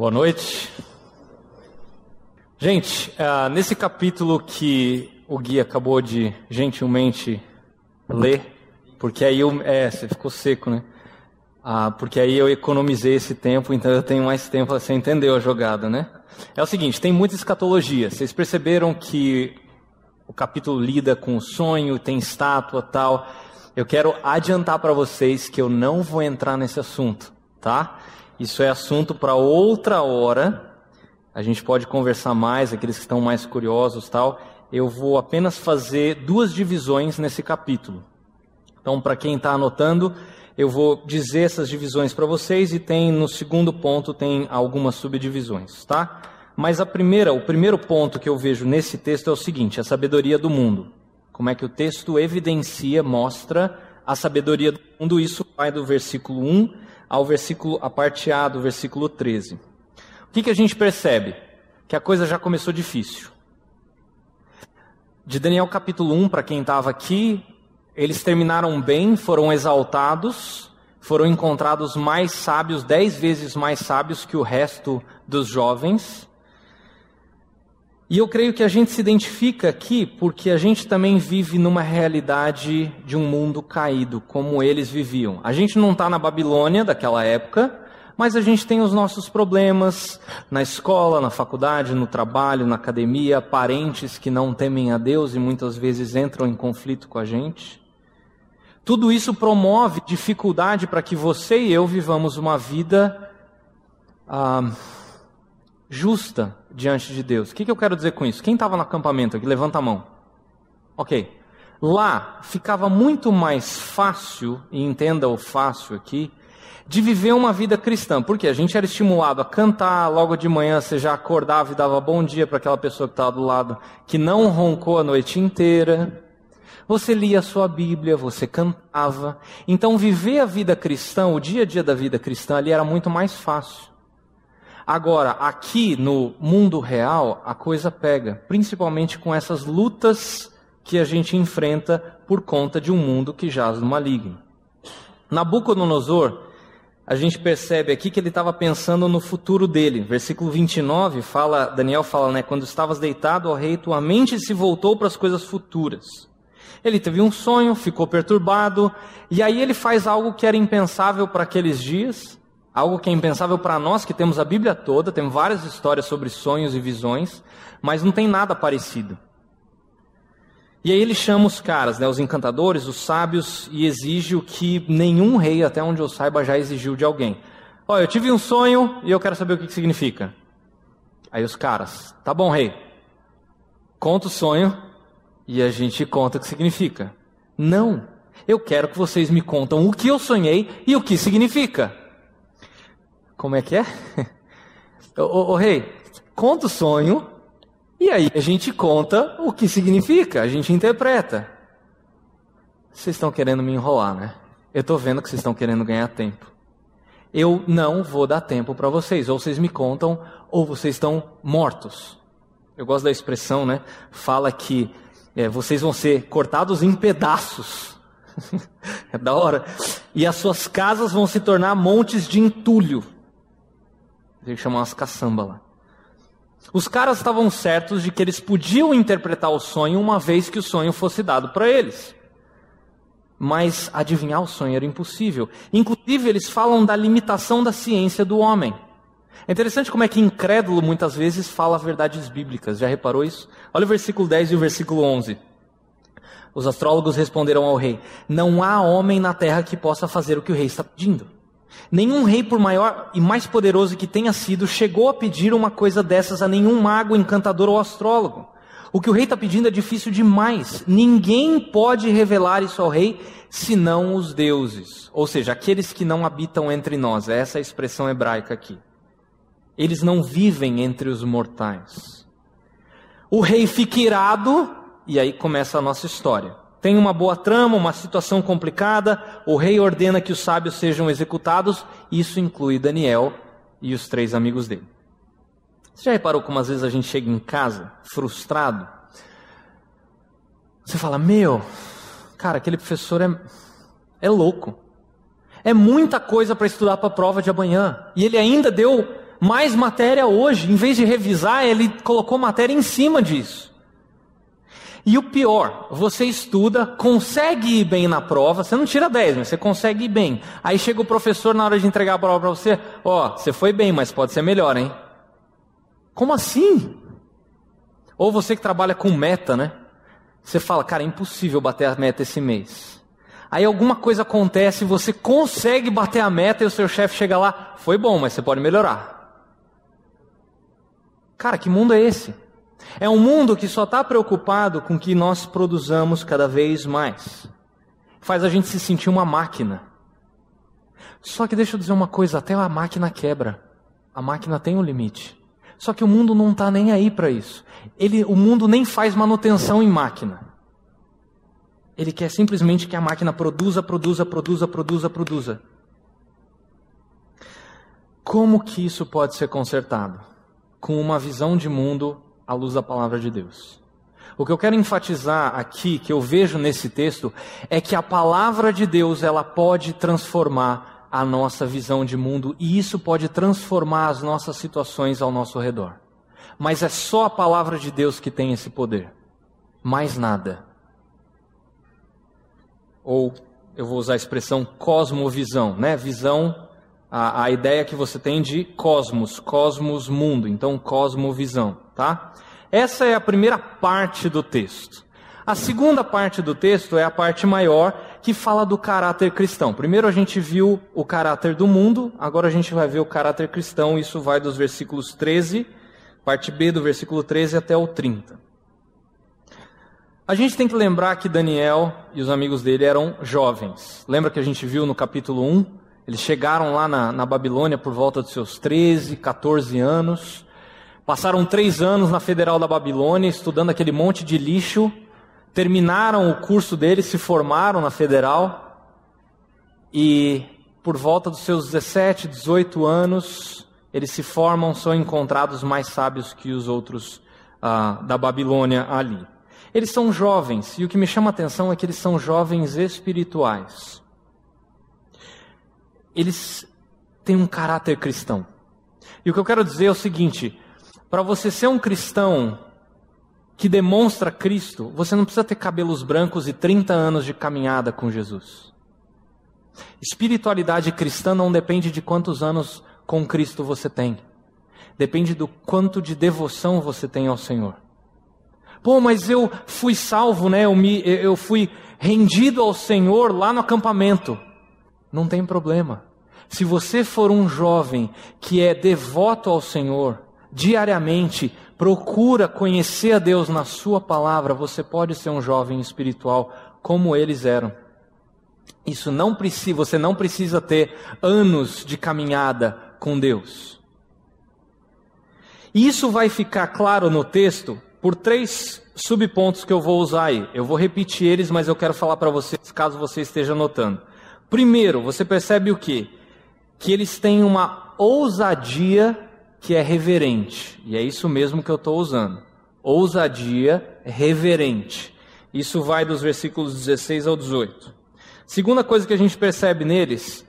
Boa noite. Gente, uh, nesse capítulo que o Gui acabou de gentilmente ler, porque aí eu. É, você ficou seco, né? Ah, porque aí eu economizei esse tempo, então eu tenho mais tempo. Você entendeu a jogada, né? É o seguinte: tem muita escatologia. Vocês perceberam que o capítulo lida com o sonho, tem estátua tal. Eu quero adiantar para vocês que eu não vou entrar nesse assunto, tá? Isso é assunto para outra hora. A gente pode conversar mais, aqueles que estão mais curiosos tal. Eu vou apenas fazer duas divisões nesse capítulo. Então, para quem está anotando, eu vou dizer essas divisões para vocês e tem no segundo ponto tem algumas subdivisões, tá? Mas a primeira, o primeiro ponto que eu vejo nesse texto é o seguinte: a sabedoria do mundo. Como é que o texto evidencia, mostra a sabedoria do mundo? Isso vai do versículo 1 ao versículo, a parte A do versículo 13. O que, que a gente percebe? Que a coisa já começou difícil. De Daniel capítulo 1, para quem estava aqui, eles terminaram bem, foram exaltados, foram encontrados mais sábios, dez vezes mais sábios que o resto dos jovens. E eu creio que a gente se identifica aqui porque a gente também vive numa realidade de um mundo caído, como eles viviam. A gente não está na Babilônia daquela época, mas a gente tem os nossos problemas na escola, na faculdade, no trabalho, na academia, parentes que não temem a Deus e muitas vezes entram em conflito com a gente. Tudo isso promove dificuldade para que você e eu vivamos uma vida. Ah, justa diante de Deus. O que, que eu quero dizer com isso? Quem estava no acampamento aqui? Levanta a mão. Ok. Lá ficava muito mais fácil, e entenda o fácil aqui, de viver uma vida cristã. Porque a gente era estimulado a cantar, logo de manhã você já acordava e dava bom dia para aquela pessoa que estava do lado, que não roncou a noite inteira. Você lia a sua Bíblia, você cantava. Então, viver a vida cristã, o dia a dia da vida cristã ali era muito mais fácil. Agora, aqui no mundo real, a coisa pega, principalmente com essas lutas que a gente enfrenta por conta de um mundo que jaz no maligno. Nabucodonosor, a gente percebe aqui que ele estava pensando no futuro dele. Versículo 29 fala, Daniel fala, né, quando estavas deitado, ó rei, tua mente se voltou para as coisas futuras. Ele teve um sonho, ficou perturbado, e aí ele faz algo que era impensável para aqueles dias. Algo que é impensável para nós que temos a Bíblia toda, temos várias histórias sobre sonhos e visões, mas não tem nada parecido. E aí ele chama os caras, né, os encantadores, os sábios, e exige o que nenhum rei, até onde eu saiba, já exigiu de alguém. Olha, eu tive um sonho e eu quero saber o que, que significa. Aí os caras, tá bom, rei, conta o sonho e a gente conta o que significa. Não, eu quero que vocês me contam o que eu sonhei e o que significa. Como é que é? ô, rei, conta o sonho e aí a gente conta o que significa, a gente interpreta. Vocês estão querendo me enrolar, né? Eu estou vendo que vocês estão querendo ganhar tempo. Eu não vou dar tempo para vocês. Ou vocês me contam, ou vocês estão mortos. Eu gosto da expressão, né? Fala que é, vocês vão ser cortados em pedaços. é da hora. E as suas casas vão se tornar montes de entulho. Tem que chamar umas caçamba lá. Os caras estavam certos de que eles podiam interpretar o sonho uma vez que o sonho fosse dado para eles. Mas adivinhar o sonho era impossível. Inclusive, eles falam da limitação da ciência do homem. É interessante como é que incrédulo muitas vezes fala verdades bíblicas. Já reparou isso? Olha o versículo 10 e o versículo 11. Os astrólogos responderam ao rei: Não há homem na terra que possa fazer o que o rei está pedindo. Nenhum rei, por maior e mais poderoso que tenha sido, chegou a pedir uma coisa dessas a nenhum mago, encantador ou astrólogo. O que o rei está pedindo é difícil demais. Ninguém pode revelar isso ao rei senão os deuses, ou seja, aqueles que não habitam entre nós. Essa é a expressão hebraica aqui. Eles não vivem entre os mortais. O rei fica irado, e aí começa a nossa história. Tem uma boa trama, uma situação complicada, o rei ordena que os sábios sejam executados, isso inclui Daniel e os três amigos dele. Você já reparou como às vezes a gente chega em casa frustrado? Você fala: Meu, cara, aquele professor é, é louco. É muita coisa para estudar para a prova de amanhã. E ele ainda deu mais matéria hoje. Em vez de revisar, ele colocou matéria em cima disso. E o pior, você estuda, consegue ir bem na prova, você não tira 10, mas você consegue ir bem. Aí chega o professor na hora de entregar a prova para você, ó, oh, você foi bem, mas pode ser melhor, hein? Como assim? Ou você que trabalha com meta, né? Você fala, cara, é impossível bater a meta esse mês. Aí alguma coisa acontece, você consegue bater a meta e o seu chefe chega lá, foi bom, mas você pode melhorar. Cara, que mundo é esse? É um mundo que só está preocupado com que nós produzamos cada vez mais. Faz a gente se sentir uma máquina. Só que deixa eu dizer uma coisa: até a máquina quebra. A máquina tem um limite. Só que o mundo não está nem aí para isso. Ele, o mundo nem faz manutenção em máquina. Ele quer simplesmente que a máquina produza, produza, produza, produza, produza. Como que isso pode ser consertado? Com uma visão de mundo à luz da palavra de Deus. O que eu quero enfatizar aqui, que eu vejo nesse texto, é que a palavra de Deus ela pode transformar a nossa visão de mundo e isso pode transformar as nossas situações ao nosso redor. Mas é só a palavra de Deus que tem esse poder. Mais nada. Ou eu vou usar a expressão cosmovisão, né? Visão, a, a ideia que você tem de cosmos, cosmos mundo, então cosmovisão, tá? Essa é a primeira parte do texto. A segunda parte do texto é a parte maior, que fala do caráter cristão. Primeiro a gente viu o caráter do mundo, agora a gente vai ver o caráter cristão, isso vai dos versículos 13, parte B do versículo 13 até o 30. A gente tem que lembrar que Daniel e os amigos dele eram jovens. Lembra que a gente viu no capítulo 1? Eles chegaram lá na, na Babilônia por volta dos seus 13, 14 anos. Passaram três anos na Federal da Babilônia, estudando aquele monte de lixo terminaram o curso deles, se formaram na federal e por volta dos seus 17, 18 anos, eles se formam, são encontrados mais sábios que os outros ah, da Babilônia ali. Eles são jovens, e o que me chama a atenção é que eles são jovens espirituais. Eles têm um caráter cristão. E o que eu quero dizer é o seguinte: para você ser um cristão que demonstra Cristo, você não precisa ter cabelos brancos e 30 anos de caminhada com Jesus. Espiritualidade cristã não depende de quantos anos com Cristo você tem. Depende do quanto de devoção você tem ao Senhor. Pô, mas eu fui salvo, né? Eu, me, eu fui rendido ao Senhor lá no acampamento. Não tem problema. Se você for um jovem que é devoto ao Senhor, diariamente, procura conhecer a Deus na Sua palavra, você pode ser um jovem espiritual como eles eram. Isso não precisa, você não precisa ter anos de caminhada com Deus. Isso vai ficar claro no texto por três subpontos que eu vou usar aí. Eu vou repetir eles, mas eu quero falar para vocês caso você esteja anotando. Primeiro, você percebe o quê? Que eles têm uma ousadia que é reverente. E é isso mesmo que eu estou usando. Ousadia reverente. Isso vai dos versículos 16 ao 18. Segunda coisa que a gente percebe neles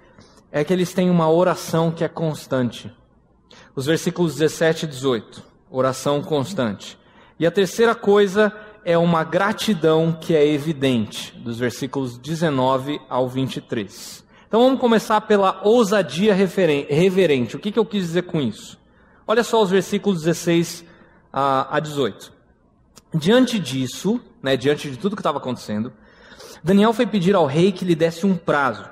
é que eles têm uma oração que é constante. Os versículos 17 e 18. Oração constante. E a terceira coisa é uma gratidão que é evidente, dos versículos 19 ao 23. Então vamos começar pela ousadia reverente. O que, que eu quis dizer com isso? Olha só os versículos 16 a 18. Diante disso, né, diante de tudo que estava acontecendo, Daniel foi pedir ao rei que lhe desse um prazo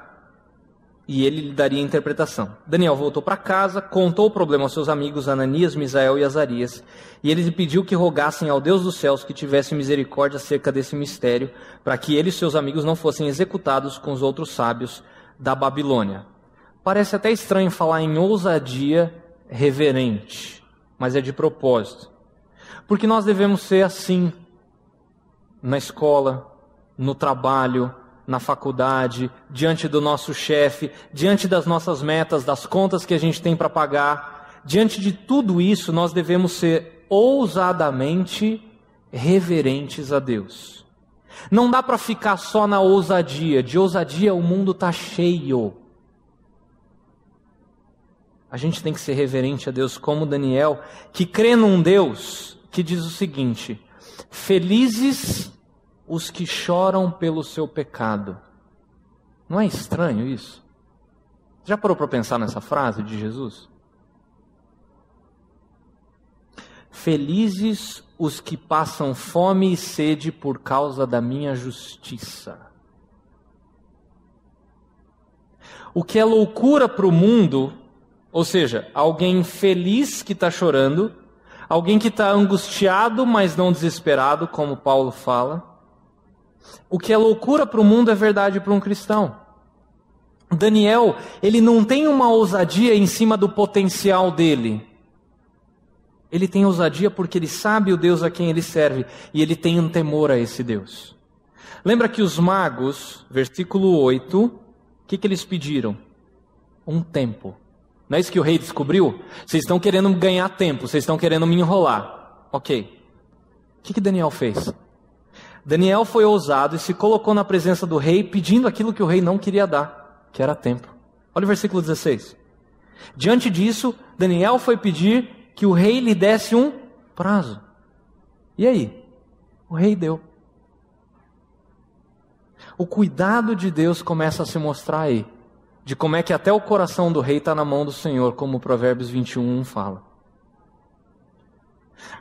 e ele lhe daria a interpretação. Daniel voltou para casa, contou o problema aos seus amigos Ananias, Misael e Azarias, e ele lhe pediu que rogassem ao Deus dos céus que tivesse misericórdia acerca desse mistério, para que ele e seus amigos não fossem executados com os outros sábios da Babilônia. Parece até estranho falar em ousadia reverente, mas é de propósito. Porque nós devemos ser assim na escola, no trabalho, na faculdade, diante do nosso chefe, diante das nossas metas, das contas que a gente tem para pagar. Diante de tudo isso, nós devemos ser ousadamente reverentes a Deus. Não dá para ficar só na ousadia. De ousadia o mundo está cheio. A gente tem que ser reverente a Deus como Daniel, que crê num Deus que diz o seguinte: Felizes os que choram pelo seu pecado. Não é estranho isso? Já parou para pensar nessa frase de Jesus? Felizes os que passam fome e sede por causa da minha justiça. O que é loucura para o mundo, ou seja, alguém feliz que está chorando, alguém que está angustiado, mas não desesperado, como Paulo fala. O que é loucura para o mundo é verdade para um cristão. Daniel, ele não tem uma ousadia em cima do potencial dele. Ele tem ousadia porque ele sabe o Deus a quem ele serve e ele tem um temor a esse Deus. Lembra que os magos, versículo 8, o que, que eles pediram? Um tempo. Não é isso que o rei descobriu? Vocês estão querendo ganhar tempo, vocês estão querendo me enrolar. Ok. O que, que Daniel fez? Daniel foi ousado e se colocou na presença do rei pedindo aquilo que o rei não queria dar, que era tempo. Olha o versículo 16. Diante disso, Daniel foi pedir que o rei lhe desse um prazo. E aí? O rei deu. O cuidado de Deus começa a se mostrar aí, de como é que até o coração do rei está na mão do Senhor, como Provérbios 21 fala.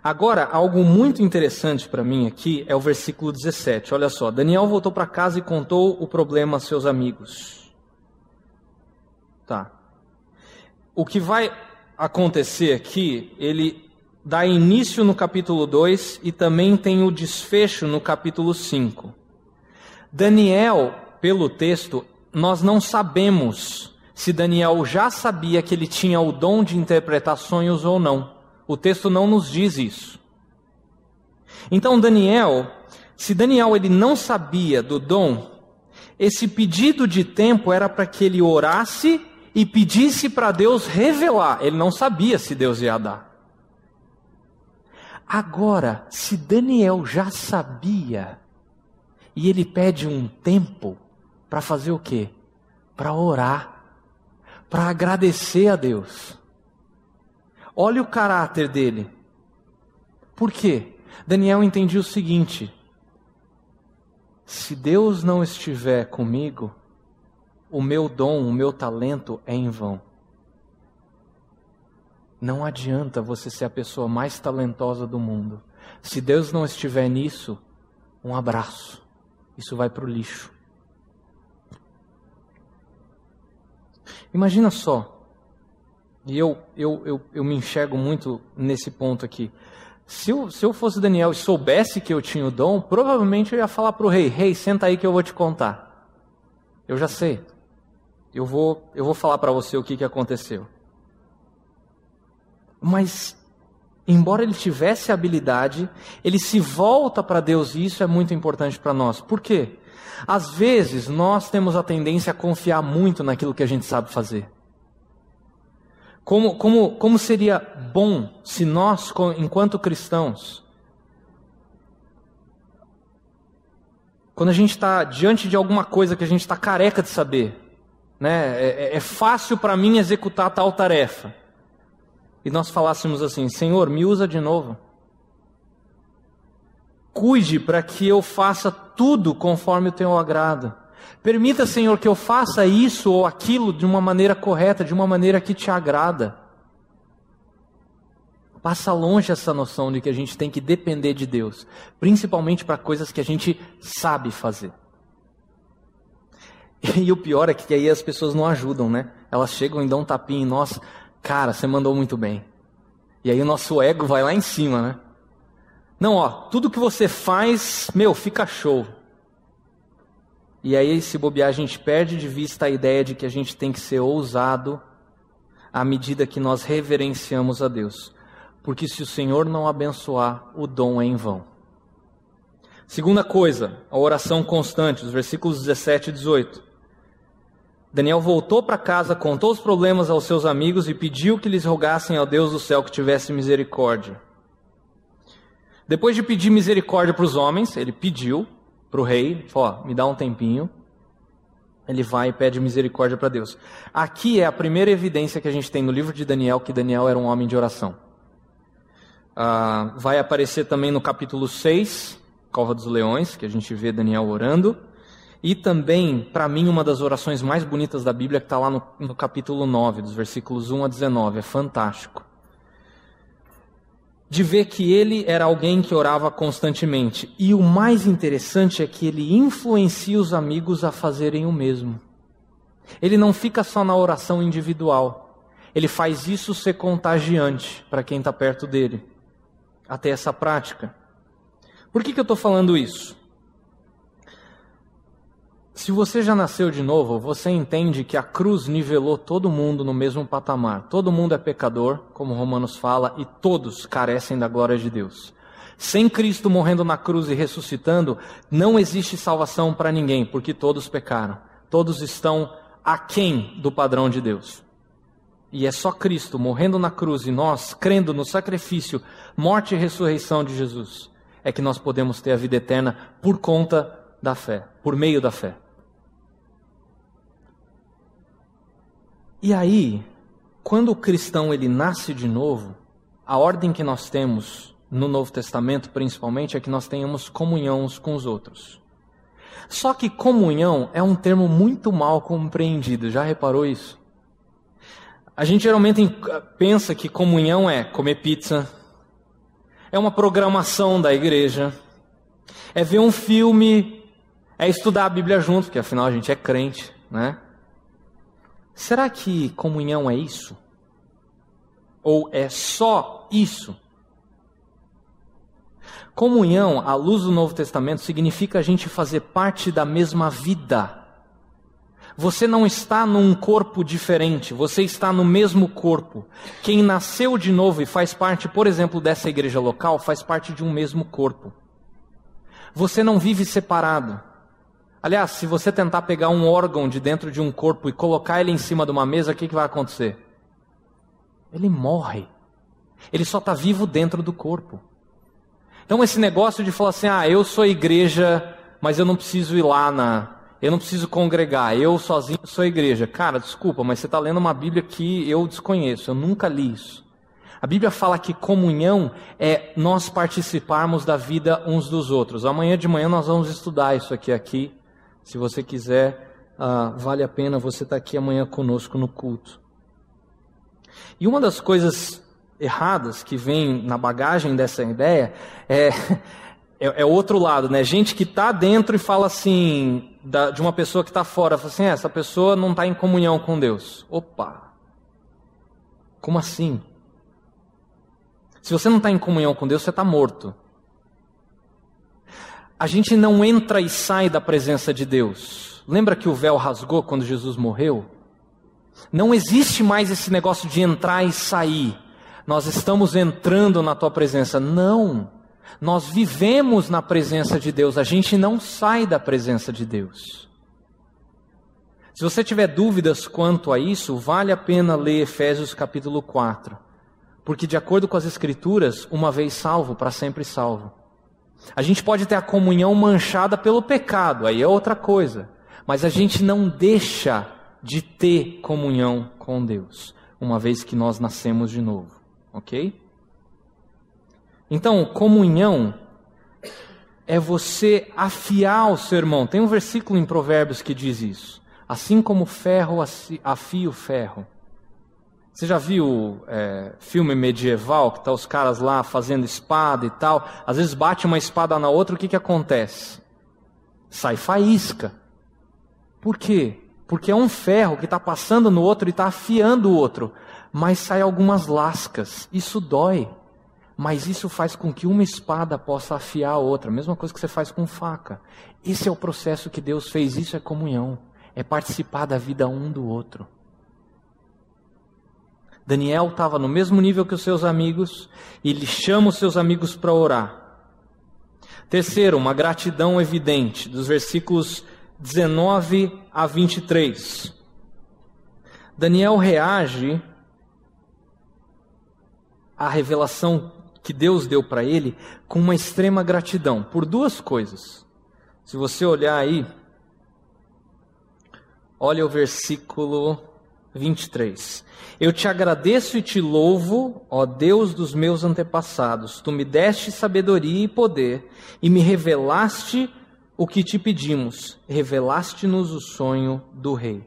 Agora, algo muito interessante para mim aqui é o versículo 17. Olha só, Daniel voltou para casa e contou o problema a seus amigos. Tá. O que vai acontecer aqui, ele dá início no capítulo 2 e também tem o desfecho no capítulo 5. Daniel, pelo texto, nós não sabemos se Daniel já sabia que ele tinha o dom de interpretar sonhos ou não. O texto não nos diz isso. Então Daniel, se Daniel ele não sabia do dom, esse pedido de tempo era para que ele orasse e pedisse para Deus revelar. Ele não sabia se Deus ia dar. Agora, se Daniel já sabia e ele pede um tempo para fazer o quê? Para orar, para agradecer a Deus. Olha o caráter dele. Por quê? Daniel entendia o seguinte: se Deus não estiver comigo, o meu dom, o meu talento é em vão. Não adianta você ser a pessoa mais talentosa do mundo. Se Deus não estiver nisso, um abraço. Isso vai para o lixo. Imagina só, e eu, eu, eu, eu me enxergo muito nesse ponto aqui. Se eu, se eu fosse Daniel e soubesse que eu tinha o dom, provavelmente eu ia falar para o rei: Rei, senta aí que eu vou te contar. Eu já sei. Eu vou, eu vou falar para você o que, que aconteceu. Mas, embora ele tivesse habilidade, ele se volta para Deus e isso é muito importante para nós. Por quê? Às vezes nós temos a tendência a confiar muito naquilo que a gente sabe fazer. Como, como, como seria bom se nós, enquanto cristãos, quando a gente está diante de alguma coisa que a gente está careca de saber, né, é, é, é fácil para mim executar tal tarefa, e nós falássemos assim: Senhor, me usa de novo. Cuide para que eu faça tudo conforme o teu agrado. Permita, Senhor, que eu faça isso ou aquilo de uma maneira correta, de uma maneira que te agrada. Passa longe essa noção de que a gente tem que depender de Deus, principalmente para coisas que a gente sabe fazer. E o pior é que aí as pessoas não ajudam, né? Elas chegam e dão um tapinha em nós, cara, você mandou muito bem. E aí o nosso ego vai lá em cima, né? Não, ó, tudo que você faz, meu, fica show. E aí, se bobear, a gente perde de vista a ideia de que a gente tem que ser ousado à medida que nós reverenciamos a Deus. Porque se o Senhor não abençoar, o dom é em vão. Segunda coisa, a oração constante, os versículos 17 e 18. Daniel voltou para casa, contou os problemas aos seus amigos e pediu que lhes rogassem ao Deus do céu que tivesse misericórdia. Depois de pedir misericórdia para os homens, ele pediu, para o rei, ó, me dá um tempinho. ele vai e pede misericórdia para Deus. Aqui é a primeira evidência que a gente tem no livro de Daniel que Daniel era um homem de oração. Ah, vai aparecer também no capítulo 6, Cova dos Leões, que a gente vê Daniel orando. E também, para mim, uma das orações mais bonitas da Bíblia, que está lá no, no capítulo 9, dos versículos 1 a 19. É fantástico. De ver que ele era alguém que orava constantemente. E o mais interessante é que ele influencia os amigos a fazerem o mesmo. Ele não fica só na oração individual. Ele faz isso ser contagiante para quem está perto dele. Até essa prática. Por que, que eu estou falando isso? Se você já nasceu de novo, você entende que a cruz nivelou todo mundo no mesmo patamar. Todo mundo é pecador, como Romanos fala, e todos carecem da glória de Deus. Sem Cristo morrendo na cruz e ressuscitando, não existe salvação para ninguém, porque todos pecaram. Todos estão aquém do padrão de Deus. E é só Cristo morrendo na cruz e nós crendo no sacrifício, morte e ressurreição de Jesus, é que nós podemos ter a vida eterna por conta da fé, por meio da fé. E aí, quando o cristão ele nasce de novo, a ordem que nós temos no Novo Testamento, principalmente, é que nós tenhamos comunhão uns com os outros. Só que comunhão é um termo muito mal compreendido, já reparou isso? A gente geralmente pensa que comunhão é comer pizza, é uma programação da igreja, é ver um filme, é estudar a Bíblia junto, porque afinal a gente é crente, né? Será que comunhão é isso? Ou é só isso? Comunhão, à luz do Novo Testamento, significa a gente fazer parte da mesma vida. Você não está num corpo diferente, você está no mesmo corpo. Quem nasceu de novo e faz parte, por exemplo, dessa igreja local, faz parte de um mesmo corpo. Você não vive separado. Aliás, se você tentar pegar um órgão de dentro de um corpo e colocar ele em cima de uma mesa, o que, que vai acontecer? Ele morre. Ele só está vivo dentro do corpo. Então, esse negócio de falar assim: ah, eu sou igreja, mas eu não preciso ir lá na. Eu não preciso congregar, eu sozinho sou igreja. Cara, desculpa, mas você está lendo uma Bíblia que eu desconheço, eu nunca li isso. A Bíblia fala que comunhão é nós participarmos da vida uns dos outros. Amanhã de manhã nós vamos estudar isso aqui aqui se você quiser, ah, vale a pena você estar tá aqui amanhã conosco no culto. E uma das coisas erradas que vem na bagagem dessa ideia é, é, é outro lado, né? Gente que está dentro e fala assim, da, de uma pessoa que está fora, fala assim, é, essa pessoa não está em comunhão com Deus. Opa! Como assim? Se você não está em comunhão com Deus, você está morto a gente não entra e sai da presença de Deus. Lembra que o véu rasgou quando Jesus morreu? Não existe mais esse negócio de entrar e sair. Nós estamos entrando na tua presença. Não. Nós vivemos na presença de Deus. A gente não sai da presença de Deus. Se você tiver dúvidas quanto a isso, vale a pena ler Efésios capítulo 4. Porque, de acordo com as Escrituras, uma vez salvo, para sempre salvo. A gente pode ter a comunhão manchada pelo pecado, aí é outra coisa. Mas a gente não deixa de ter comunhão com Deus, uma vez que nós nascemos de novo, ok? Então, comunhão é você afiar o seu irmão. Tem um versículo em Provérbios que diz isso. Assim como ferro afia o ferro. Você já viu é, filme medieval que tá os caras lá fazendo espada e tal? Às vezes bate uma espada na outra, o que que acontece? Sai faísca. Por quê? Porque é um ferro que está passando no outro e está afiando o outro, mas sai algumas lascas. Isso dói, mas isso faz com que uma espada possa afiar a outra. Mesma coisa que você faz com faca. Esse é o processo que Deus fez. Isso é comunhão. É participar da vida um do outro. Daniel estava no mesmo nível que os seus amigos e ele chama os seus amigos para orar. Terceiro, uma gratidão evidente, dos versículos 19 a 23. Daniel reage à revelação que Deus deu para ele com uma extrema gratidão, por duas coisas. Se você olhar aí, Olha o versículo 23. Eu te agradeço e te louvo, ó Deus dos meus antepassados. Tu me deste sabedoria e poder e me revelaste o que te pedimos. Revelaste-nos o sonho do rei.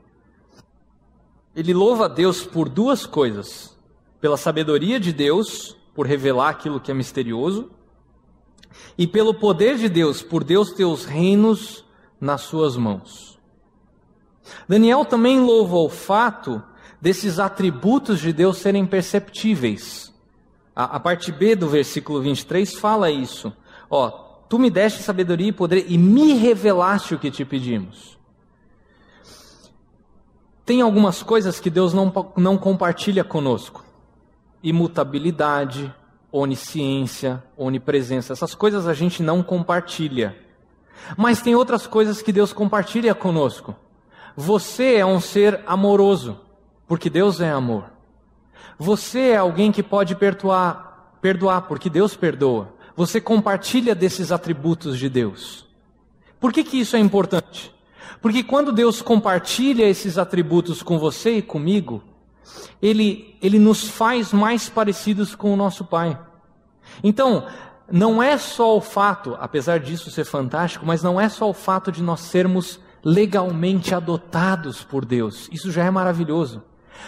Ele louva a Deus por duas coisas: pela sabedoria de Deus, por revelar aquilo que é misterioso, e pelo poder de Deus, por Deus ter os reinos nas suas mãos. Daniel também louva o fato desses atributos de Deus serem perceptíveis. A, a parte B do versículo 23 fala isso. Ó, tu me deste sabedoria e poder e me revelaste o que te pedimos. Tem algumas coisas que Deus não, não compartilha conosco: imutabilidade, onisciência, onipresença. Essas coisas a gente não compartilha. Mas tem outras coisas que Deus compartilha conosco. Você é um ser amoroso, porque Deus é amor. Você é alguém que pode perdoar, perdoar, porque Deus perdoa. Você compartilha desses atributos de Deus. Por que, que isso é importante? Porque quando Deus compartilha esses atributos com você e comigo, ele, ele nos faz mais parecidos com o nosso Pai. Então, não é só o fato, apesar disso ser fantástico, mas não é só o fato de nós sermos legalmente adotados por Deus. Isso já é maravilhoso.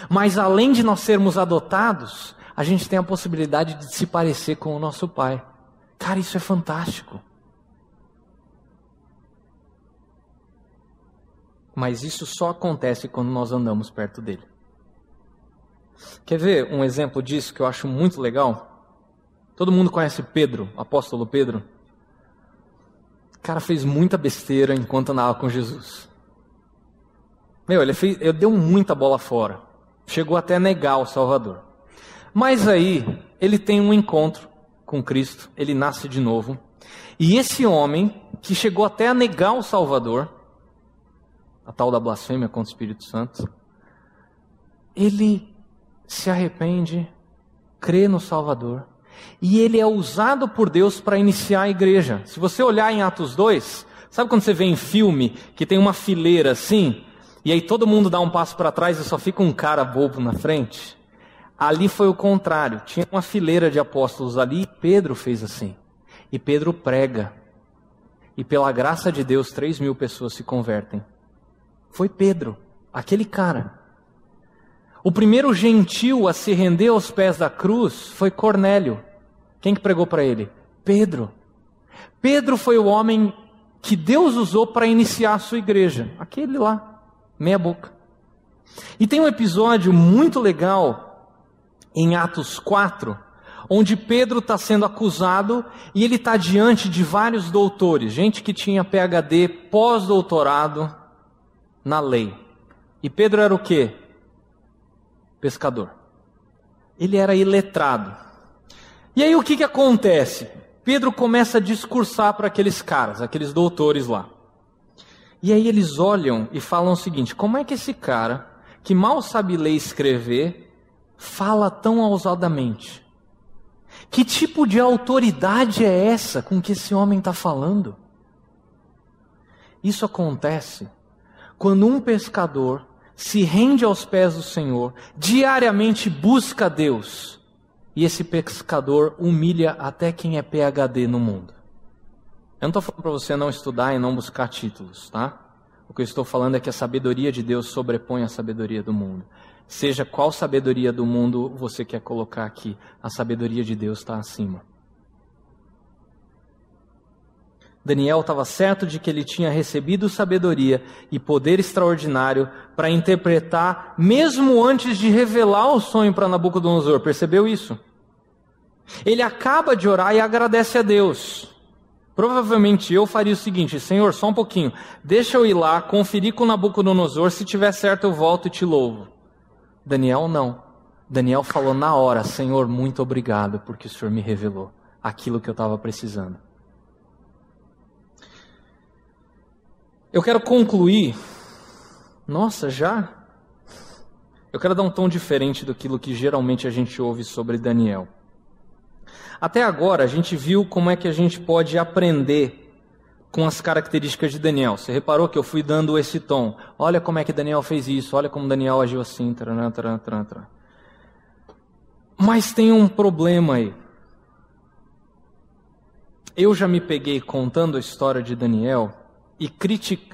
Mas além de nós sermos adotados, a gente tem a possibilidade de se parecer com o nosso Pai. Cara, isso é fantástico. Mas isso só acontece quando nós andamos perto dele. Quer ver um exemplo disso que eu acho muito legal? Todo mundo conhece Pedro, apóstolo Pedro? Cara fez muita besteira enquanto andava com Jesus. Meu, ele, fez, ele deu muita bola fora. Chegou até a negar o Salvador. Mas aí, ele tem um encontro com Cristo, ele nasce de novo. E esse homem, que chegou até a negar o Salvador, a tal da blasfêmia contra o Espírito Santo, ele se arrepende, crê no Salvador, e ele é usado por Deus para iniciar a igreja. Se você olhar em Atos 2, sabe quando você vê em filme que tem uma fileira assim, e aí todo mundo dá um passo para trás e só fica um cara bobo na frente? Ali foi o contrário, tinha uma fileira de apóstolos ali e Pedro fez assim. E Pedro prega. E pela graça de Deus, três mil pessoas se convertem. Foi Pedro, aquele cara. O primeiro gentil a se render aos pés da cruz foi Cornélio. Quem que pregou para ele? Pedro. Pedro foi o homem que Deus usou para iniciar a sua igreja. Aquele lá, meia boca. E tem um episódio muito legal em Atos 4, onde Pedro está sendo acusado e ele está diante de vários doutores, gente que tinha PhD, pós-doutorado na lei. E Pedro era o quê? Pescador. Ele era iletrado. E aí o que, que acontece? Pedro começa a discursar para aqueles caras, aqueles doutores lá. E aí eles olham e falam o seguinte: como é que esse cara, que mal sabe ler e escrever, fala tão ousadamente? Que tipo de autoridade é essa com que esse homem está falando? Isso acontece quando um pescador se rende aos pés do Senhor, diariamente busca Deus, e esse pescador humilha até quem é PhD no mundo. Eu não estou falando para você não estudar e não buscar títulos, tá? O que eu estou falando é que a sabedoria de Deus sobrepõe a sabedoria do mundo. Seja qual sabedoria do mundo você quer colocar aqui, a sabedoria de Deus está acima. Daniel estava certo de que ele tinha recebido sabedoria e poder extraordinário para interpretar, mesmo antes de revelar o sonho para Nabucodonosor. Percebeu isso? Ele acaba de orar e agradece a Deus. Provavelmente eu faria o seguinte: Senhor, só um pouquinho, deixa eu ir lá, conferir com Nabucodonosor, se tiver certo eu volto e te louvo. Daniel não. Daniel falou na hora: Senhor, muito obrigado, porque o Senhor me revelou aquilo que eu estava precisando. Eu quero concluir. Nossa, já? Eu quero dar um tom diferente do que geralmente a gente ouve sobre Daniel. Até agora a gente viu como é que a gente pode aprender com as características de Daniel. Você reparou que eu fui dando esse tom. Olha como é que Daniel fez isso, olha como Daniel agiu assim. Taran, taran, taran, Mas tem um problema aí. Eu já me peguei contando a história de Daniel e,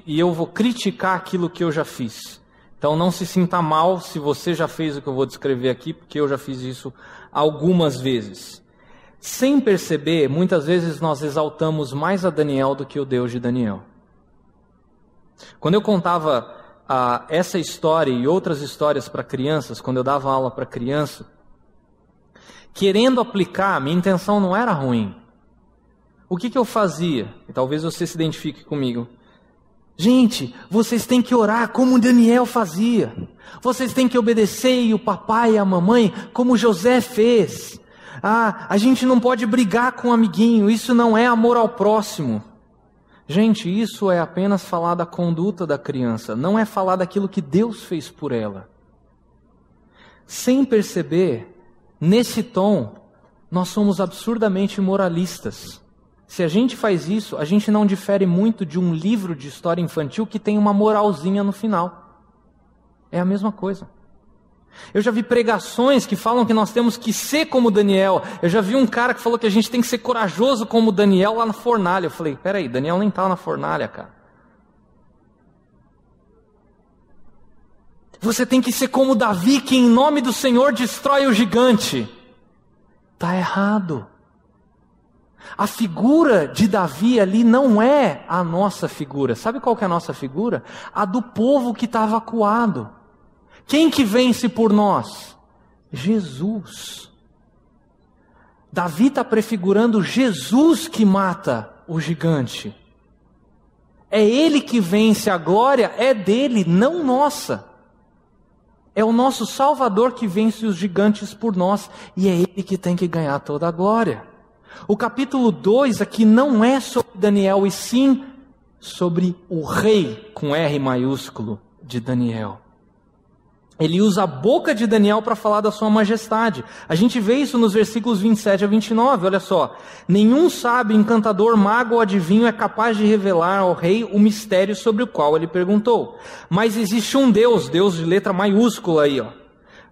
e eu vou criticar aquilo que eu já fiz. Então não se sinta mal se você já fez o que eu vou descrever aqui, porque eu já fiz isso algumas vezes. Sem perceber, muitas vezes nós exaltamos mais a Daniel do que o Deus de Daniel. Quando eu contava ah, essa história e outras histórias para crianças, quando eu dava aula para criança, querendo aplicar, minha intenção não era ruim. O que, que eu fazia? E talvez você se identifique comigo. Gente, vocês têm que orar como Daniel fazia. Vocês têm que obedecer o papai e a mamãe como José fez. Ah, a gente não pode brigar com um amiguinho, isso não é amor ao próximo. Gente, isso é apenas falar da conduta da criança, não é falar daquilo que Deus fez por ela. Sem perceber, nesse tom, nós somos absurdamente moralistas. Se a gente faz isso, a gente não difere muito de um livro de história infantil que tem uma moralzinha no final. É a mesma coisa. Eu já vi pregações que falam que nós temos que ser como Daniel. Eu já vi um cara que falou que a gente tem que ser corajoso como Daniel lá na fornalha. Eu falei, peraí, Daniel nem está na fornalha, cara. Você tem que ser como Davi, que em nome do Senhor destrói o gigante. Está errado. A figura de Davi ali não é a nossa figura. Sabe qual que é a nossa figura? A do povo que estava acuado. Quem que vence por nós? Jesus. Davi está prefigurando Jesus que mata o gigante. É ele que vence, a glória é dele, não nossa. É o nosso Salvador que vence os gigantes por nós, e é ele que tem que ganhar toda a glória. O capítulo 2 aqui não é sobre Daniel, e sim sobre o rei, com R maiúsculo, de Daniel. Ele usa a boca de Daniel para falar da sua majestade. A gente vê isso nos versículos 27 a 29, olha só. Nenhum sábio, encantador, mago ou adivinho é capaz de revelar ao rei o mistério sobre o qual ele perguntou. Mas existe um Deus, Deus de letra maiúscula aí, ó,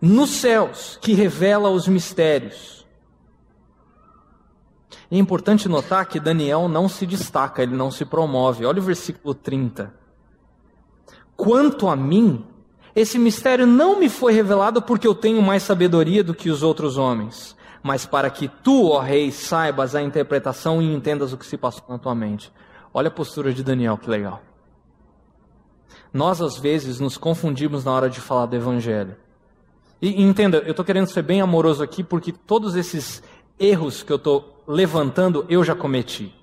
nos céus, que revela os mistérios. É importante notar que Daniel não se destaca, ele não se promove. Olha o versículo 30. Quanto a mim, esse mistério não me foi revelado porque eu tenho mais sabedoria do que os outros homens, mas para que tu, ó rei, saibas a interpretação e entendas o que se passou na tua mente. Olha a postura de Daniel, que legal. Nós, às vezes, nos confundimos na hora de falar do Evangelho. E, e entenda, eu estou querendo ser bem amoroso aqui, porque todos esses erros que eu estou levantando, eu já cometi.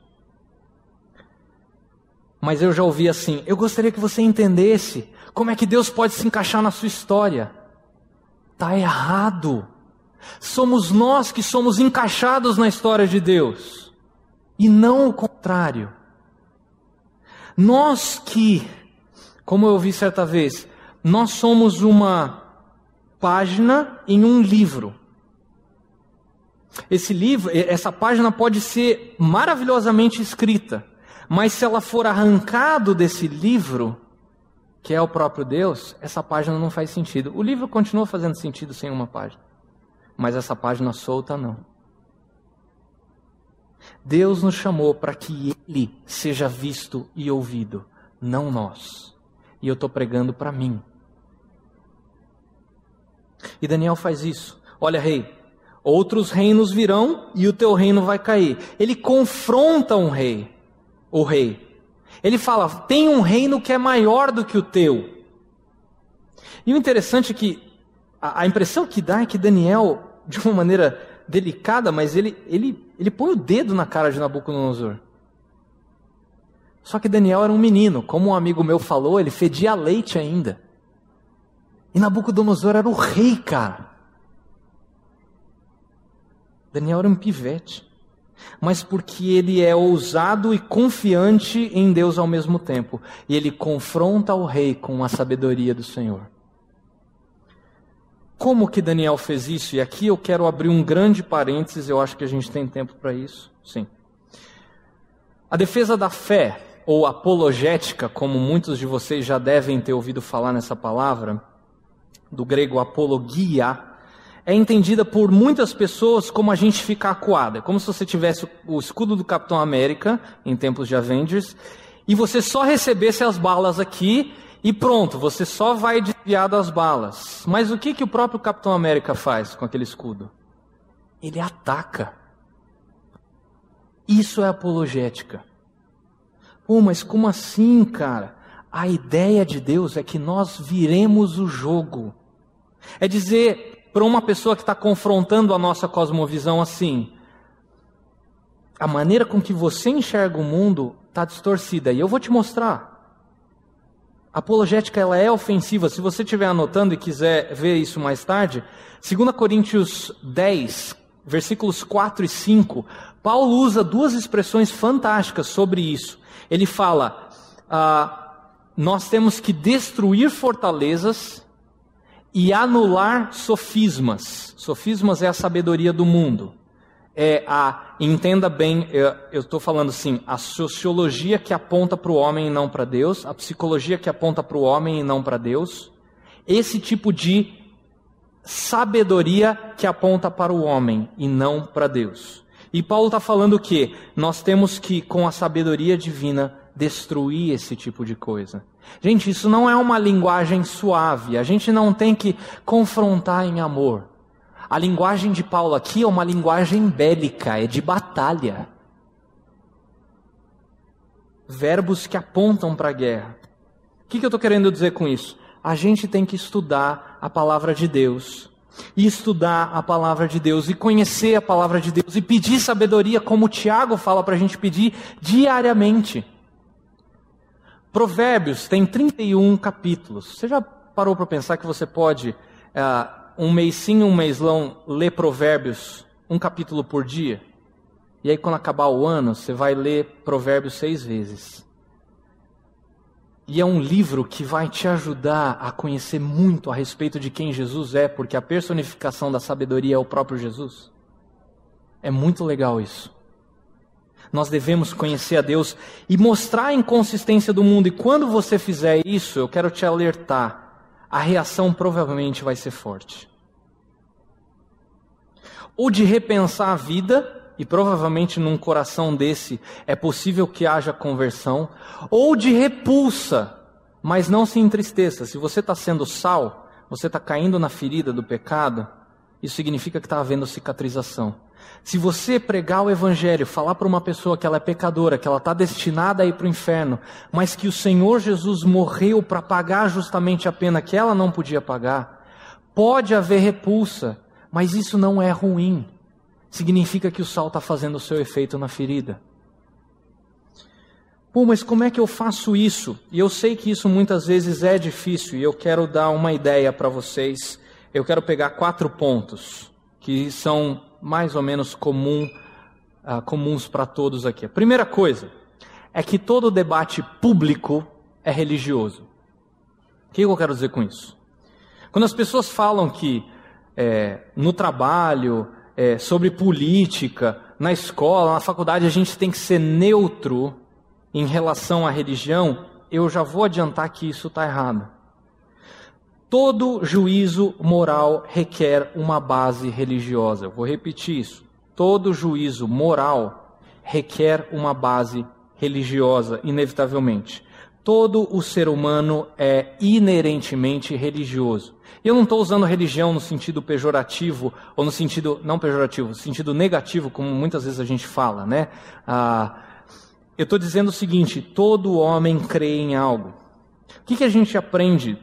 Mas eu já ouvi assim: eu gostaria que você entendesse como é que Deus pode se encaixar na sua história? Está errado. Somos nós que somos encaixados na história de Deus, e não o contrário. Nós que, como eu ouvi certa vez, nós somos uma página em um livro. Esse livro, essa página pode ser maravilhosamente escrita, mas se ela for arrancado desse livro, que é o próprio Deus, essa página não faz sentido. O livro continua fazendo sentido sem uma página, mas essa página solta não. Deus nos chamou para que Ele seja visto e ouvido, não nós. E eu estou pregando para mim. E Daniel faz isso. Olha, rei, outros reinos virão e o teu reino vai cair. Ele confronta um rei, o rei, ele fala: tem um reino que é maior do que o teu. E o interessante é que a, a impressão que dá é que Daniel, de uma maneira delicada, mas ele, ele, ele põe o dedo na cara de Nabucodonosor. Só que Daniel era um menino, como um amigo meu falou, ele fedia leite ainda. E Nabucodonosor era o rei, cara. Daniel era um pivete mas porque ele é ousado e confiante em Deus ao mesmo tempo. E ele confronta o rei com a sabedoria do Senhor. Como que Daniel fez isso? E aqui eu quero abrir um grande parênteses, eu acho que a gente tem tempo para isso. Sim. A defesa da fé ou apologética, como muitos de vocês já devem ter ouvido falar nessa palavra, do grego apologia, é entendida por muitas pessoas como a gente ficar acuada, como se você tivesse o escudo do Capitão América em tempos de Avengers e você só recebesse as balas aqui e pronto, você só vai desviar das balas. Mas o que que o próprio Capitão América faz com aquele escudo? Ele ataca. Isso é apologética. Pô, mas como assim, cara? A ideia de Deus é que nós viremos o jogo. É dizer para uma pessoa que está confrontando a nossa cosmovisão assim: a maneira com que você enxerga o mundo está distorcida. E eu vou te mostrar. A apologética ela é ofensiva. Se você estiver anotando e quiser ver isso mais tarde, 2 Coríntios 10, versículos 4 e 5, Paulo usa duas expressões fantásticas sobre isso. Ele fala: ah, nós temos que destruir fortalezas e anular sofismas. Sofismas é a sabedoria do mundo. É a, entenda bem, eu estou falando assim, a sociologia que aponta para o homem e não para Deus, a psicologia que aponta para o homem e não para Deus, esse tipo de sabedoria que aponta para o homem e não para Deus. E Paulo está falando que nós temos que, com a sabedoria divina, destruir esse tipo de coisa. Gente, isso não é uma linguagem suave. A gente não tem que confrontar em amor. A linguagem de Paulo aqui é uma linguagem bélica, é de batalha. Verbos que apontam para a guerra. O que, que eu estou querendo dizer com isso? A gente tem que estudar a palavra de Deus e estudar a palavra de Deus, e conhecer a palavra de Deus, e pedir sabedoria, como o Tiago fala para a gente pedir diariamente. Provérbios tem 31 capítulos. Você já parou para pensar que você pode, uh, um mês sim, um mês não, ler Provérbios um capítulo por dia? E aí, quando acabar o ano, você vai ler Provérbios seis vezes. E é um livro que vai te ajudar a conhecer muito a respeito de quem Jesus é, porque a personificação da sabedoria é o próprio Jesus. É muito legal isso. Nós devemos conhecer a Deus e mostrar a inconsistência do mundo. E quando você fizer isso, eu quero te alertar: a reação provavelmente vai ser forte. Ou de repensar a vida, e provavelmente num coração desse é possível que haja conversão, ou de repulsa, mas não se entristeça. Se você está sendo sal, você está caindo na ferida do pecado, isso significa que está havendo cicatrização. Se você pregar o Evangelho, falar para uma pessoa que ela é pecadora, que ela está destinada a ir para o inferno, mas que o Senhor Jesus morreu para pagar justamente a pena que ela não podia pagar, pode haver repulsa, mas isso não é ruim significa que o sal está fazendo o seu efeito na ferida. Pô, mas como é que eu faço isso? E eu sei que isso muitas vezes é difícil, e eu quero dar uma ideia para vocês. Eu quero pegar quatro pontos que são mais ou menos comum, uh, comuns para todos aqui. A primeira coisa é que todo debate público é religioso. O que eu quero dizer com isso? Quando as pessoas falam que é, no trabalho, é, sobre política, na escola, na faculdade, a gente tem que ser neutro em relação à religião, eu já vou adiantar que isso está errado. Todo juízo moral requer uma base religiosa. Eu vou repetir isso. Todo juízo moral requer uma base religiosa, inevitavelmente. Todo o ser humano é inerentemente religioso. E eu não estou usando religião no sentido pejorativo, ou no sentido, não pejorativo, no sentido negativo, como muitas vezes a gente fala, né? Ah, eu estou dizendo o seguinte: todo homem crê em algo. O que, que a gente aprende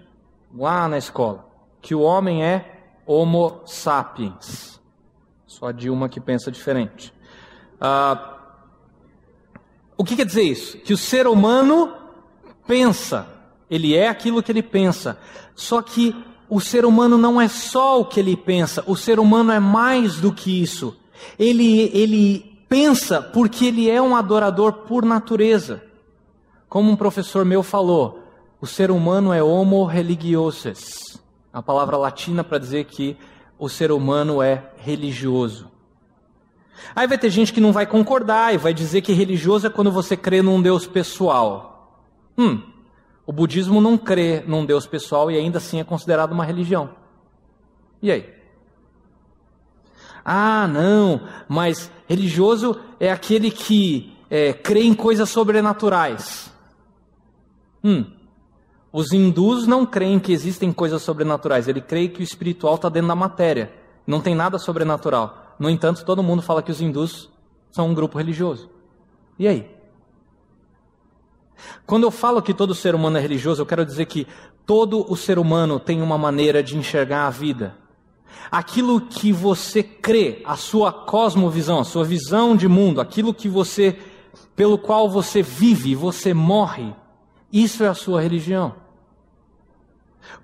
lá na escola? Que o homem é Homo sapiens. Só a Dilma que pensa diferente. Ah, o que quer dizer isso? Que o ser humano pensa, ele é aquilo que ele pensa. Só que o ser humano não é só o que ele pensa, o ser humano é mais do que isso. Ele, ele pensa porque ele é um adorador por natureza. Como um professor meu falou, o ser humano é homo religioses, a palavra latina para dizer que o ser humano é religioso. Aí vai ter gente que não vai concordar e vai dizer que religioso é quando você crê num Deus pessoal. Hum, o budismo não crê num Deus pessoal e ainda assim é considerado uma religião. E aí? Ah, não, mas religioso é aquele que é, crê em coisas sobrenaturais. Hum, os hindus não creem que existem coisas sobrenaturais, ele crê que o espiritual está dentro da matéria, não tem nada sobrenatural. No entanto, todo mundo fala que os hindus são um grupo religioso. E aí? Quando eu falo que todo ser humano é religioso, eu quero dizer que todo o ser humano tem uma maneira de enxergar a vida. Aquilo que você crê, a sua cosmovisão, a sua visão de mundo, aquilo que você pelo qual você vive, você morre, isso é a sua religião.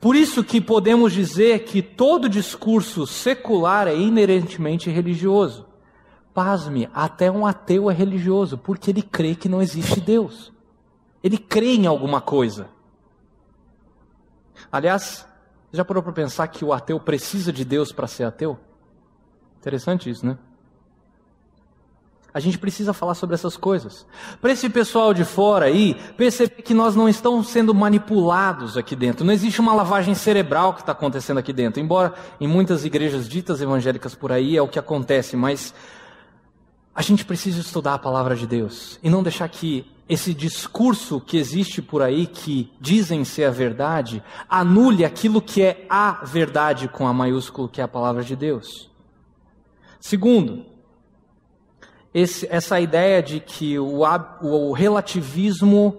Por isso que podemos dizer que todo discurso secular é inerentemente religioso. Pasme, até um ateu é religioso, porque ele crê que não existe Deus. Ele crê em alguma coisa. Aliás, já parou para pensar que o ateu precisa de Deus para ser ateu? Interessante isso, né? A gente precisa falar sobre essas coisas. Para esse pessoal de fora aí, perceber que nós não estamos sendo manipulados aqui dentro. Não existe uma lavagem cerebral que está acontecendo aqui dentro. Embora em muitas igrejas ditas evangélicas por aí é o que acontece, mas a gente precisa estudar a palavra de Deus e não deixar que esse discurso que existe por aí, que dizem ser a verdade, anule aquilo que é a verdade com a maiúsculo, que é a palavra de Deus. Segundo, esse, essa ideia de que o, o relativismo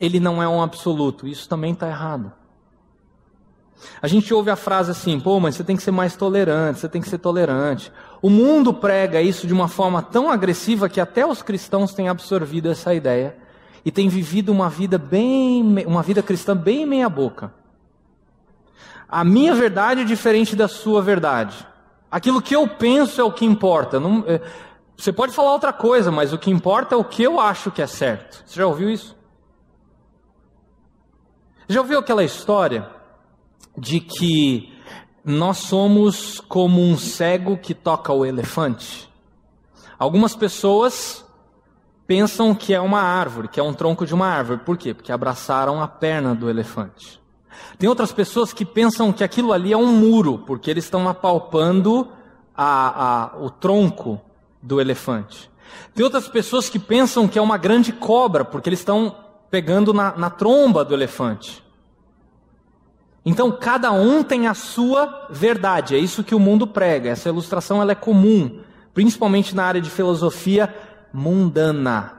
ele não é um absoluto, isso também está errado. A gente ouve a frase assim, pô, mas você tem que ser mais tolerante, você tem que ser tolerante. O mundo prega isso de uma forma tão agressiva que até os cristãos têm absorvido essa ideia e têm vivido uma vida bem, uma vida cristã bem meia boca. A minha verdade é diferente da sua verdade. Aquilo que eu penso é o que importa. Não, é, você pode falar outra coisa, mas o que importa é o que eu acho que é certo. Você já ouviu isso? Já ouviu aquela história de que nós somos como um cego que toca o elefante. Algumas pessoas pensam que é uma árvore, que é um tronco de uma árvore. Por quê? Porque abraçaram a perna do elefante. Tem outras pessoas que pensam que aquilo ali é um muro, porque eles estão apalpando a, a, o tronco do elefante. Tem outras pessoas que pensam que é uma grande cobra, porque eles estão pegando na, na tromba do elefante. Então cada um tem a sua verdade, é isso que o mundo prega. Essa ilustração ela é comum, principalmente na área de filosofia mundana,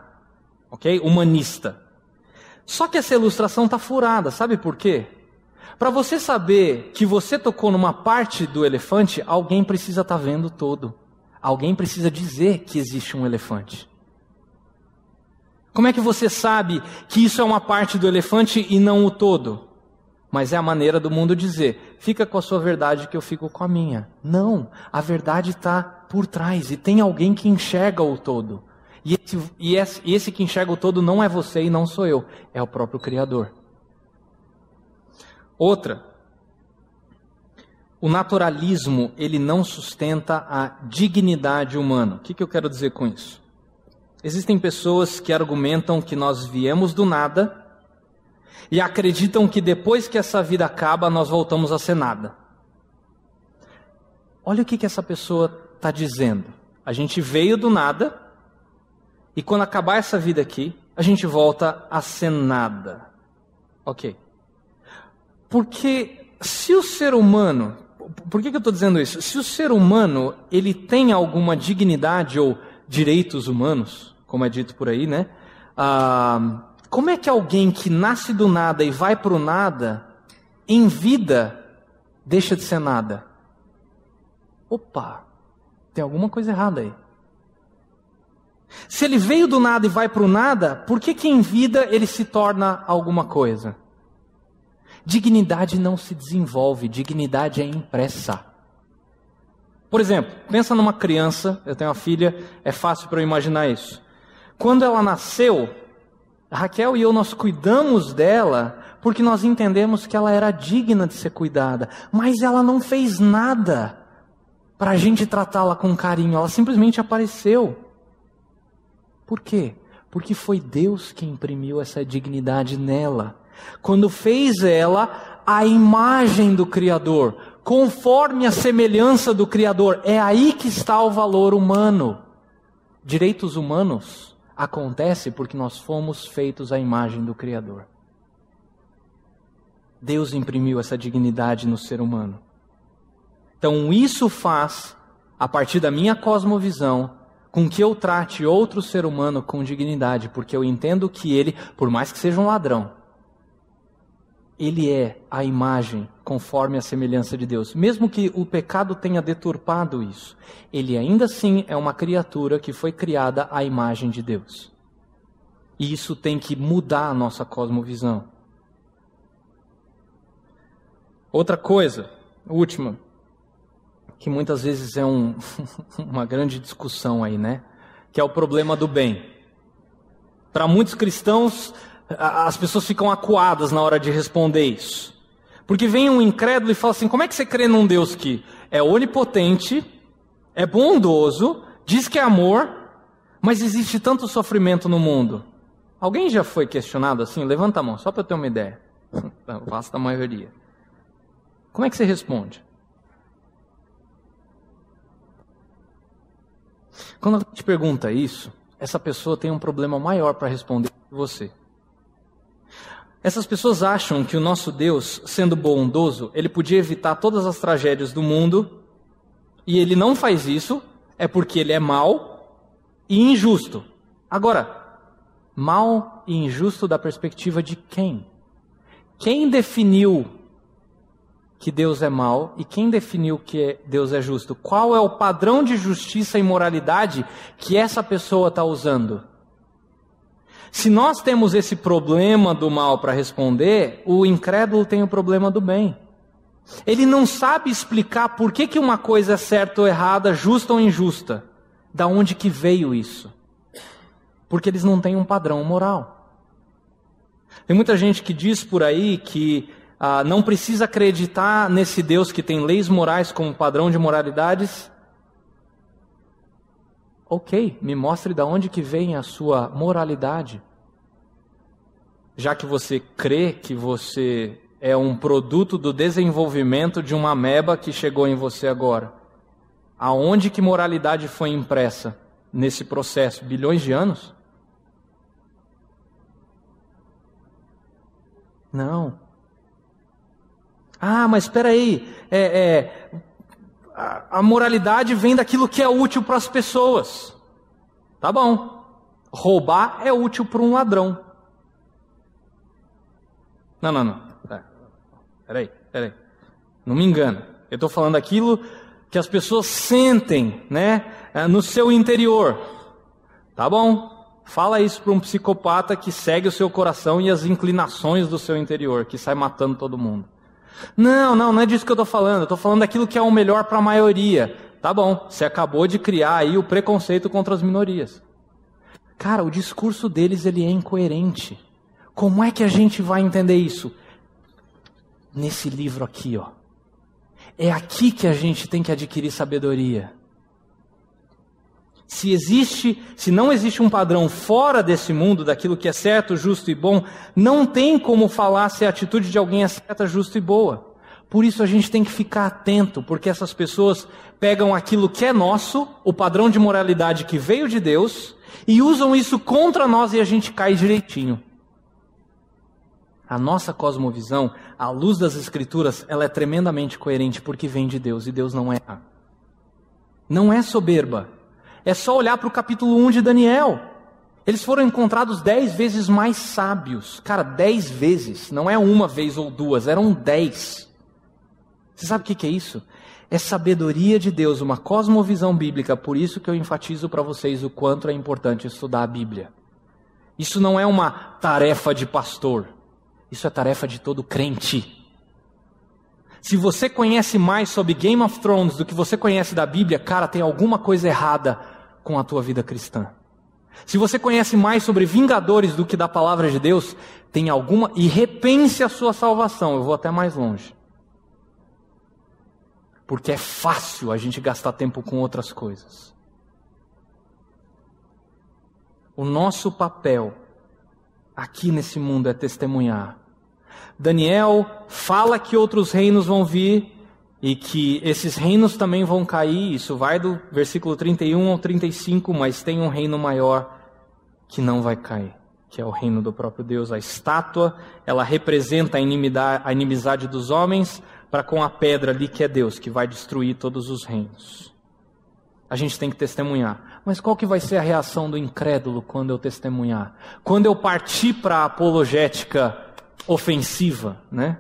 ok? Humanista. Só que essa ilustração está furada, sabe por quê? Para você saber que você tocou numa parte do elefante, alguém precisa estar tá vendo todo. Alguém precisa dizer que existe um elefante. Como é que você sabe que isso é uma parte do elefante e não o todo? Mas é a maneira do mundo dizer: fica com a sua verdade que eu fico com a minha. Não, a verdade está por trás e tem alguém que enxerga o todo. E esse, e, esse, e esse que enxerga o todo não é você e não sou eu, é o próprio Criador. Outra, o naturalismo ele não sustenta a dignidade humana. O que, que eu quero dizer com isso? Existem pessoas que argumentam que nós viemos do nada e acreditam que depois que essa vida acaba, nós voltamos a ser nada. Olha o que, que essa pessoa está dizendo. A gente veio do nada, e quando acabar essa vida aqui, a gente volta a ser nada. Ok. Porque se o ser humano, por que, que eu estou dizendo isso? Se o ser humano ele tem alguma dignidade ou direitos humanos, como é dito por aí, né? Ah, como é que alguém que nasce do nada e vai para o nada, em vida, deixa de ser nada? Opa, tem alguma coisa errada aí. Se ele veio do nada e vai para o nada, por que, que em vida ele se torna alguma coisa? Dignidade não se desenvolve, dignidade é impressa. Por exemplo, pensa numa criança, eu tenho uma filha, é fácil para eu imaginar isso. Quando ela nasceu, Raquel e eu nós cuidamos dela porque nós entendemos que ela era digna de ser cuidada, mas ela não fez nada para a gente tratá-la com carinho, ela simplesmente apareceu. Por quê? Porque foi Deus que imprimiu essa dignidade nela. Quando fez ela a imagem do Criador, conforme a semelhança do Criador, é aí que está o valor humano. Direitos humanos acontece porque nós fomos feitos à imagem do Criador. Deus imprimiu essa dignidade no ser humano. Então, isso faz, a partir da minha cosmovisão, com que eu trate outro ser humano com dignidade, porque eu entendo que ele, por mais que seja um ladrão, ele é a imagem conforme a semelhança de Deus. Mesmo que o pecado tenha deturpado isso, ele ainda assim é uma criatura que foi criada à imagem de Deus. E isso tem que mudar a nossa cosmovisão. Outra coisa, última, que muitas vezes é um, uma grande discussão aí, né? Que é o problema do bem. Para muitos cristãos, as pessoas ficam acuadas na hora de responder isso. Porque vem um incrédulo e fala assim: como é que você crê num Deus que é onipotente, é bondoso, diz que é amor, mas existe tanto sofrimento no mundo? Alguém já foi questionado assim? Levanta a mão, só para eu ter uma ideia. A maioria. Como é que você responde? Quando a gente pergunta isso, essa pessoa tem um problema maior para responder que você. Essas pessoas acham que o nosso Deus, sendo bondoso, ele podia evitar todas as tragédias do mundo, e ele não faz isso, é porque ele é mau e injusto. Agora, mal e injusto da perspectiva de quem? Quem definiu que Deus é mau e quem definiu que Deus é justo? Qual é o padrão de justiça e moralidade que essa pessoa está usando? Se nós temos esse problema do mal para responder, o incrédulo tem o problema do bem. Ele não sabe explicar por que, que uma coisa é certa ou errada, justa ou injusta. Da onde que veio isso? Porque eles não têm um padrão moral. Tem muita gente que diz por aí que ah, não precisa acreditar nesse Deus que tem leis morais como padrão de moralidades. Ok, me mostre de onde que vem a sua moralidade. Já que você crê que você é um produto do desenvolvimento de uma ameba que chegou em você agora. Aonde que moralidade foi impressa nesse processo? Bilhões de anos? Não. Ah, mas espera aí, é, é, a, moralidade vem daquilo que é útil para as pessoas. Tá bom. Roubar é útil para um ladrão. Não, não, não. É. Peraí, peraí. Não me engana. Eu estou falando aquilo que as pessoas sentem, né, é, no seu interior. Tá bom. Fala isso para um psicopata que segue o seu coração e as inclinações do seu interior, que sai matando todo mundo. Não, não, não é disso que eu estou falando. Eu estou falando daquilo que é o melhor para a maioria. Tá bom, você acabou de criar aí o preconceito contra as minorias. Cara, o discurso deles ele é incoerente. Como é que a gente vai entender isso? Nesse livro aqui, ó. É aqui que a gente tem que adquirir sabedoria. Se existe, se não existe um padrão fora desse mundo, daquilo que é certo, justo e bom, não tem como falar se a atitude de alguém é certa, justa e boa. Por isso a gente tem que ficar atento, porque essas pessoas pegam aquilo que é nosso, o padrão de moralidade que veio de Deus, e usam isso contra nós e a gente cai direitinho. A nossa cosmovisão, à luz das Escrituras, ela é tremendamente coerente porque vem de Deus e Deus não erra. Não é soberba, é só olhar para o capítulo 1 de Daniel. Eles foram encontrados dez vezes mais sábios. Cara, dez vezes. Não é uma vez ou duas, eram dez. Você sabe o que é isso? É sabedoria de Deus, uma cosmovisão bíblica. Por isso que eu enfatizo para vocês o quanto é importante estudar a Bíblia. Isso não é uma tarefa de pastor. Isso é tarefa de todo crente. Se você conhece mais sobre Game of Thrones do que você conhece da Bíblia, cara, tem alguma coisa errada com a tua vida cristã. Se você conhece mais sobre Vingadores do que da palavra de Deus, tem alguma. E repense a sua salvação. Eu vou até mais longe. porque é fácil a gente gastar tempo com outras coisas. O nosso papel aqui nesse mundo é testemunhar. Daniel fala que outros reinos vão vir e que esses reinos também vão cair. Isso vai do versículo 31 ao 35, mas tem um reino maior que não vai cair, que é o reino do próprio Deus. A estátua, ela representa a inimizade, a inimizade dos homens para com a pedra ali que é Deus, que vai destruir todos os reinos. A gente tem que testemunhar. Mas qual que vai ser a reação do incrédulo quando eu testemunhar? Quando eu partir para a apologética ofensiva, né?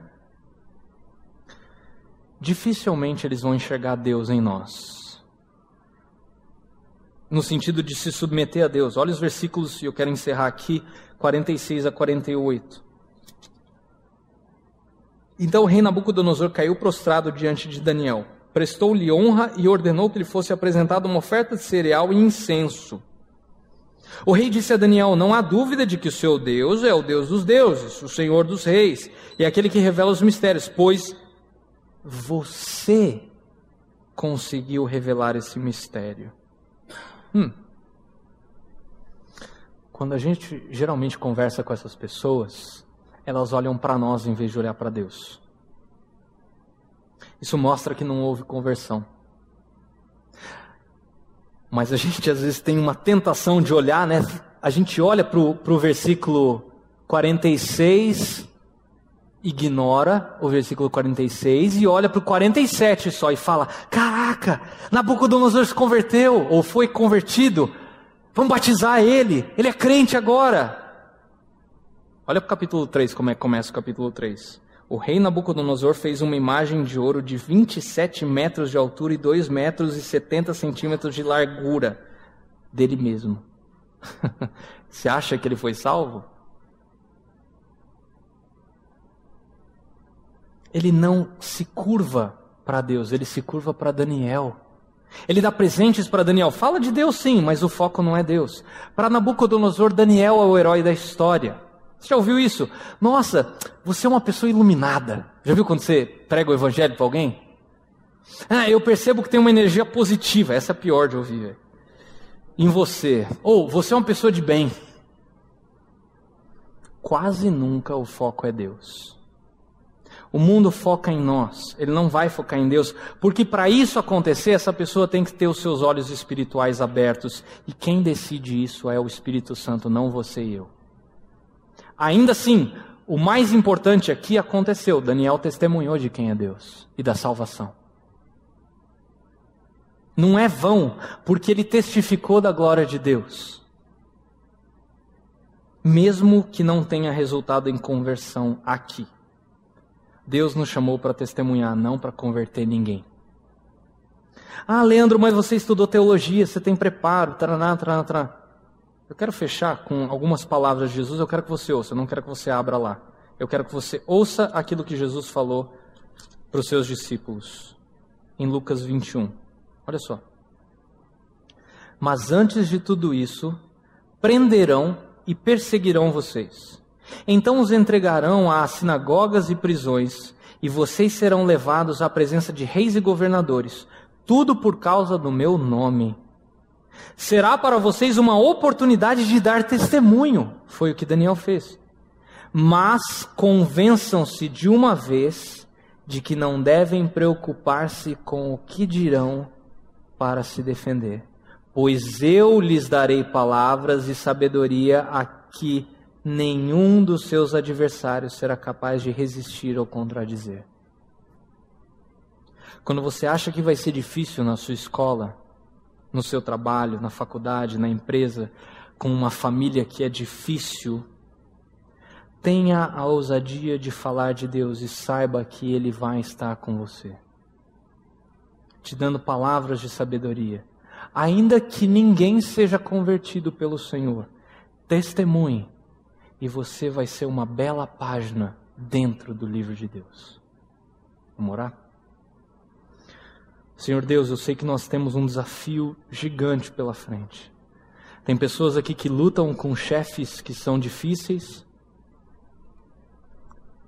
Dificilmente eles vão enxergar Deus em nós. No sentido de se submeter a Deus. Olha os versículos, e eu quero encerrar aqui, 46 a 48. Então o rei Nabucodonosor caiu prostrado diante de Daniel prestou-lhe honra e ordenou que lhe fosse apresentada uma oferta de cereal e incenso. O rei disse a Daniel: Não há dúvida de que o seu Deus é o Deus dos deuses, o Senhor dos reis, e aquele que revela os mistérios, pois você conseguiu revelar esse mistério. Hum. Quando a gente geralmente conversa com essas pessoas, elas olham para nós em vez de olhar para Deus. Isso mostra que não houve conversão. Mas a gente às vezes tem uma tentação de olhar, né? A gente olha para o versículo 46, ignora o versículo 46 e olha para o 47 só e fala: Caraca, Nabucodonosor se converteu ou foi convertido. Vamos batizar ele, ele é crente agora. Olha para o capítulo 3, como é que começa o capítulo 3. O rei Nabucodonosor fez uma imagem de ouro de 27 metros de altura e 2 metros e 70 centímetros de largura dele mesmo. Você acha que ele foi salvo? Ele não se curva para Deus, ele se curva para Daniel. Ele dá presentes para Daniel. Fala de Deus sim, mas o foco não é Deus. Para Nabucodonosor, Daniel é o herói da história. Você já ouviu isso? Nossa, você é uma pessoa iluminada. Já viu quando você prega o evangelho para alguém? Ah, eu percebo que tem uma energia positiva. Essa é a pior de ouvir. Em você. Ou você é uma pessoa de bem. Quase nunca o foco é Deus. O mundo foca em nós, ele não vai focar em Deus, porque para isso acontecer, essa pessoa tem que ter os seus olhos espirituais abertos, e quem decide isso é o Espírito Santo, não você e eu. Ainda assim, o mais importante aqui aconteceu. Daniel testemunhou de quem é Deus e da salvação. Não é vão, porque ele testificou da glória de Deus. Mesmo que não tenha resultado em conversão aqui. Deus nos chamou para testemunhar, não para converter ninguém. Ah, Leandro, mas você estudou teologia, você tem preparo, taraná, taraná, taraná. Eu quero fechar com algumas palavras de Jesus, eu quero que você ouça, eu não quero que você abra lá. Eu quero que você ouça aquilo que Jesus falou para os seus discípulos em Lucas 21. Olha só. Mas antes de tudo isso, prenderão e perseguirão vocês. Então os entregarão às sinagogas e prisões, e vocês serão levados à presença de reis e governadores, tudo por causa do meu nome. Será para vocês uma oportunidade de dar testemunho. Foi o que Daniel fez. Mas convençam-se de uma vez de que não devem preocupar-se com o que dirão para se defender. Pois eu lhes darei palavras e sabedoria a que nenhum dos seus adversários será capaz de resistir ou contradizer. Quando você acha que vai ser difícil na sua escola, no seu trabalho, na faculdade, na empresa, com uma família que é difícil, tenha a ousadia de falar de Deus e saiba que Ele vai estar com você, te dando palavras de sabedoria. Ainda que ninguém seja convertido pelo Senhor, testemunhe e você vai ser uma bela página dentro do livro de Deus. Vamos orar? Senhor Deus, eu sei que nós temos um desafio gigante pela frente. Tem pessoas aqui que lutam com chefes que são difíceis,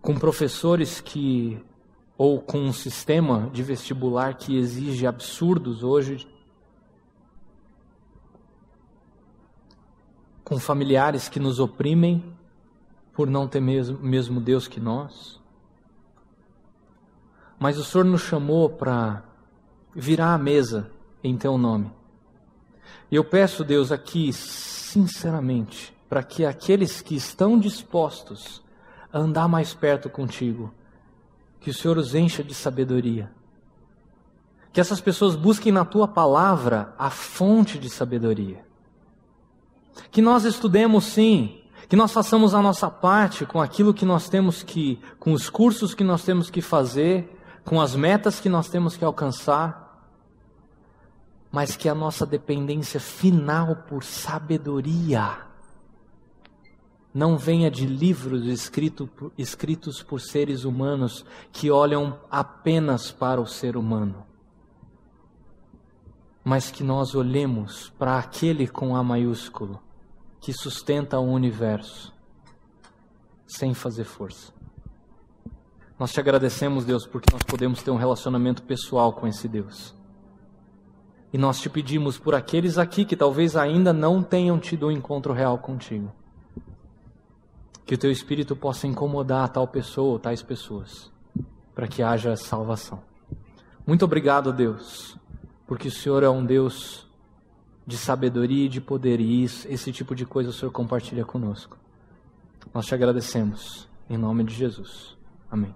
com professores que ou com um sistema de vestibular que exige absurdos hoje, com familiares que nos oprimem por não ter mesmo, mesmo Deus que nós. Mas o Senhor nos chamou para virar a mesa em Teu nome. E eu peço, Deus, aqui, sinceramente, para que aqueles que estão dispostos a andar mais perto contigo, que o Senhor os encha de sabedoria. Que essas pessoas busquem na tua palavra a fonte de sabedoria. Que nós estudemos sim, que nós façamos a nossa parte com aquilo que nós temos que, com os cursos que nós temos que fazer, com as metas que nós temos que alcançar, mas que a nossa dependência final por sabedoria não venha de livros escrito, escritos por seres humanos que olham apenas para o ser humano, mas que nós olhemos para aquele com A maiúsculo que sustenta o universo sem fazer força. Nós te agradecemos, Deus, porque nós podemos ter um relacionamento pessoal com esse Deus. E nós te pedimos por aqueles aqui que talvez ainda não tenham tido um encontro real contigo que o teu espírito possa incomodar tal pessoa ou tais pessoas, para que haja salvação. Muito obrigado, Deus, porque o Senhor é um Deus de sabedoria e de poder, e isso, esse tipo de coisa o Senhor compartilha conosco. Nós te agradecemos, em nome de Jesus. Amém.